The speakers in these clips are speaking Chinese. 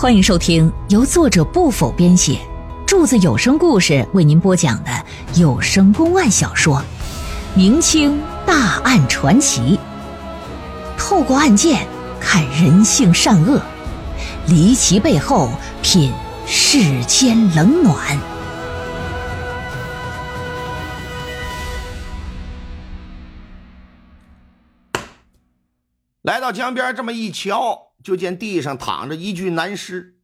欢迎收听由作者不否编写，柱子有声故事为您播讲的有声公案小说《明清大案传奇》，透过案件看人性善恶，离奇背后品世间冷暖。来到江边，这么一瞧，就见地上躺着一具男尸，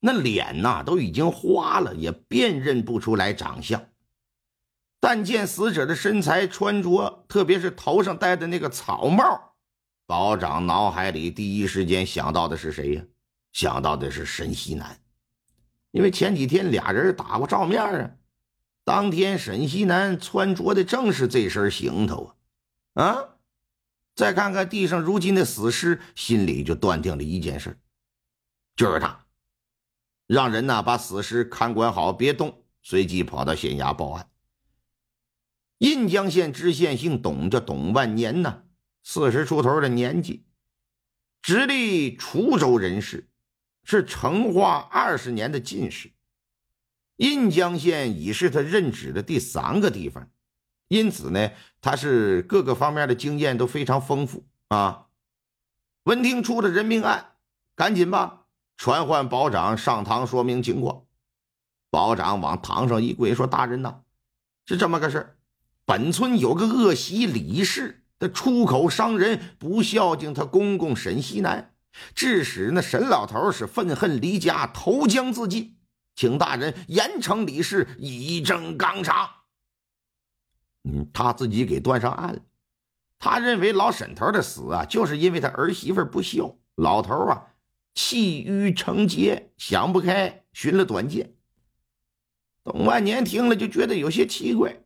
那脸呐都已经花了，也辨认不出来长相。但见死者的身材、穿着，特别是头上戴的那个草帽，保长脑海里第一时间想到的是谁呀？想到的是沈西南，因为前几天俩人打过照面啊。当天沈西南穿着的正是这身行头啊，啊！再看看地上如今的死尸，心里就断定了一件事，就是他。让人呢把死尸看管好，别动，随即跑到县衙报案。印江县知县姓董，叫董万年呢，四十出头的年纪，直隶滁州人士，是成化二十年的进士。印江县已是他任职的第三个地方。因此呢，他是各个方面的经验都非常丰富啊。闻听出了人命案，赶紧吧，传唤保长上堂说明情况。保长往堂上一跪，说：“大人呐，是这么个事。本村有个恶习李氏，他出口伤人，不孝敬他公公沈西南，致使那沈老头是愤恨离家，投江自尽。请大人严惩李氏，以正纲常。”嗯，他自己给断上案了。他认为老沈头的死啊，就是因为他儿媳妇不孝。老头啊，气郁成结，想不开，寻了短见。董万年听了就觉得有些奇怪，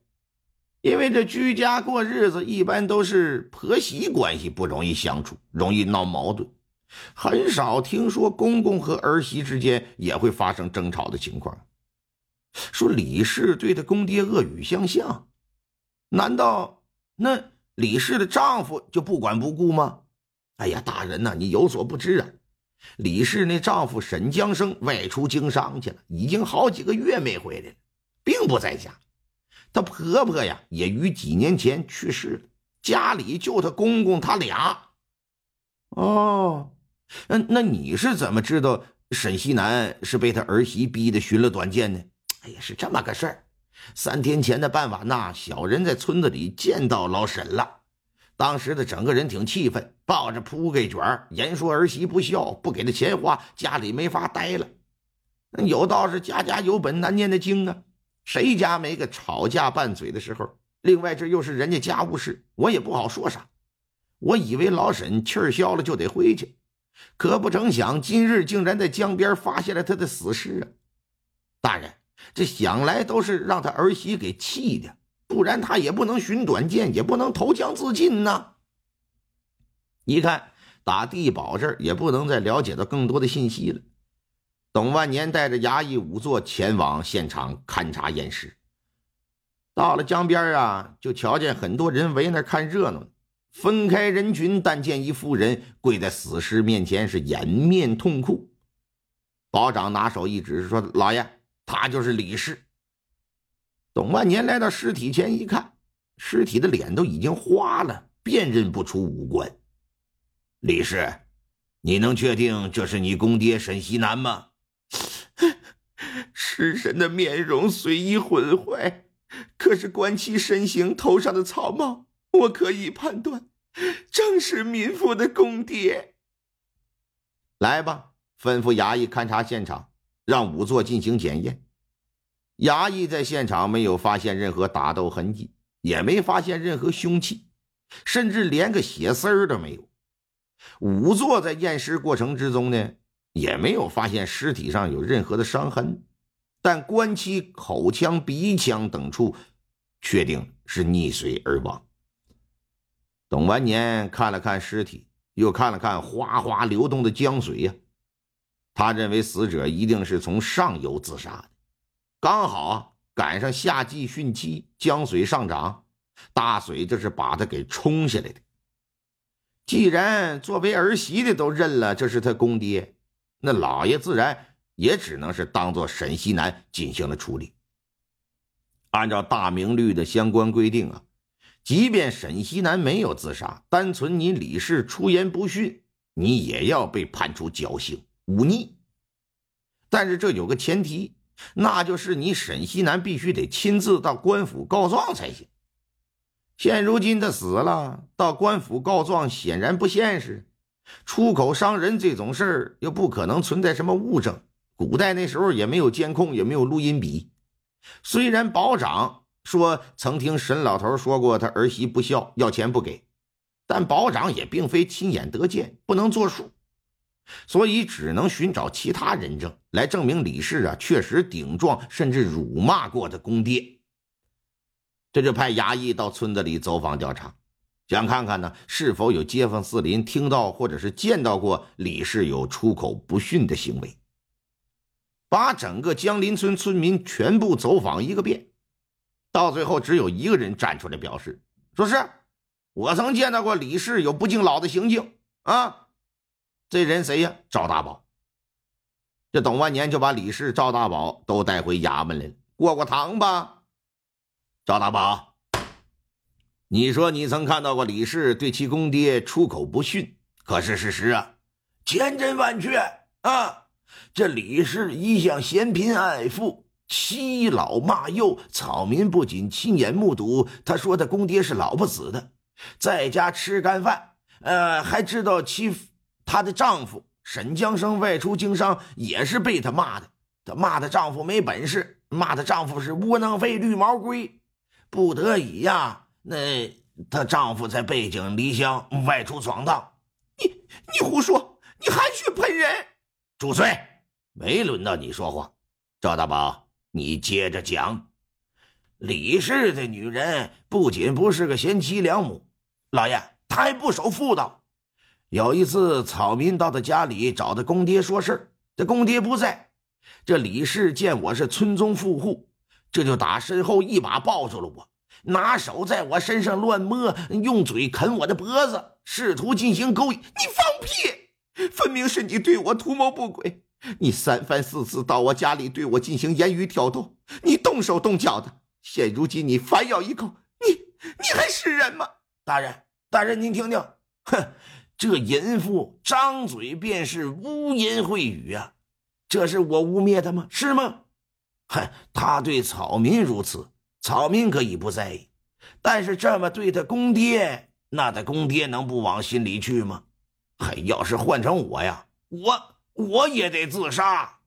因为这居家过日子一般都是婆媳关系不容易相处，容易闹矛盾，很少听说公公和儿媳之间也会发生争吵的情况。说李氏对他公爹恶语相向。难道那李氏的丈夫就不管不顾吗？哎呀，大人呐，你有所不知啊！李氏那丈夫沈江生外出经商去了，已经好几个月没回来了，并不在家。她婆婆呀，也于几年前去世了，家里就她公公他俩。哦，那那你是怎么知道沈西南是被他儿媳逼得寻了短见呢？哎呀，是这么个事儿。三天前的傍晚呐，小人在村子里见到老沈了。当时的整个人挺气愤，抱着铺盖卷言说儿媳不孝，不给他钱花，家里没法待了。有道是家家有本难念的经啊，谁家没个吵架拌嘴的时候？另外这又是人家家务事，我也不好说啥。我以为老沈气儿消了就得回去，可不成想今日竟然在江边发现了他的死尸啊！大人。这想来都是让他儿媳给气的，不然他也不能寻短见，也不能投江自尽呐。一看打地保这儿也不能再了解到更多的信息了。董万年带着衙役仵作前往现场勘察验尸。到了江边啊，就瞧见很多人围那看热闹。分开人群，但见一妇人跪在死尸面前，是掩面痛哭。保长拿手一指，说：“老爷。”他就是李氏。董万年来到尸体前一看，尸体的脸都已经花了，辨认不出五官。李氏，你能确定这是你公爹沈西南吗？尸身的面容虽已毁坏，可是观其身形、头上的草帽，我可以判断，正是民妇的公爹。来吧，吩咐衙役勘察现场。让仵作进行检验。衙役在现场没有发现任何打斗痕迹，也没发现任何凶器，甚至连个血丝儿都没有。仵作在验尸过程之中呢，也没有发现尸体上有任何的伤痕，但观其口腔、鼻腔等处，确定是溺水而亡。董完年看了看尸体，又看了看哗哗流动的江水呀。他认为死者一定是从上游自杀的，刚好啊赶上夏季汛期，江水上涨，大水这是把他给冲下来的。既然作为儿媳的都认了这是他公爹，那老爷自然也只能是当做沈西南进行了处理。按照大明律的相关规定啊，即便沈西南没有自杀，单纯你李氏出言不逊，你也要被判处绞刑忤逆。但是这有个前提，那就是你沈西南必须得亲自到官府告状才行。现如今他死了，到官府告状显然不现实。出口伤人这种事儿又不可能存在什么物证，古代那时候也没有监控，也没有录音笔。虽然保长说曾听沈老头说过他儿媳不孝，要钱不给，但保长也并非亲眼得见，不能作数，所以只能寻找其他人证来证明李氏啊确实顶撞甚至辱骂过他公爹。这就派衙役到村子里走访调查。想看看呢，是否有街坊四邻听到或者是见到过李氏有出口不逊的行为。把整个江林村村民全部走访一个遍，到最后只有一个人站出来表示，说是我曾见到过李氏有不敬老的行径啊。这人谁呀？赵大宝。这董万年就把李氏、赵大宝都带回衙门来了，过过堂吧。赵大宝。你说你曾看到过李氏对其公爹出口不逊，可是事实啊？千真万确啊！这李氏一向嫌贫爱富，欺老骂幼，草民不仅亲眼目睹，他说他公爹是老不死的，在家吃干饭，呃，还知道其她的丈夫沈江生外出经商也是被她骂的，她骂她丈夫没本事，骂她丈夫是窝囊废、绿毛龟，不得已呀。那她丈夫在背井离乡外出闯荡，你你胡说，你还去喷人！住嘴！没轮到你说话，赵大宝，你接着讲。李氏的女人不仅不是个贤妻良母，老爷她还不守妇道。有一次，草民到他家里找他公爹说事这公爹不在，这李氏见我是村中富户，这就打身后一把抱住了我。拿手在我身上乱摸，用嘴啃我的脖子，试图进行勾引。你放屁！分明是你对我图谋不轨。你三番四次到我家里对我进行言语挑逗，你动手动脚的。现如今你反咬一口，你你还是人吗？大人，大人，您听听，哼，这淫妇张嘴便是污言秽语啊！这是我污蔑他吗？是吗？哼，他对草民如此。草民可以不在意，但是这么对他公爹，那他公爹能不往心里去吗？嘿，要是换成我呀，我我也得自杀。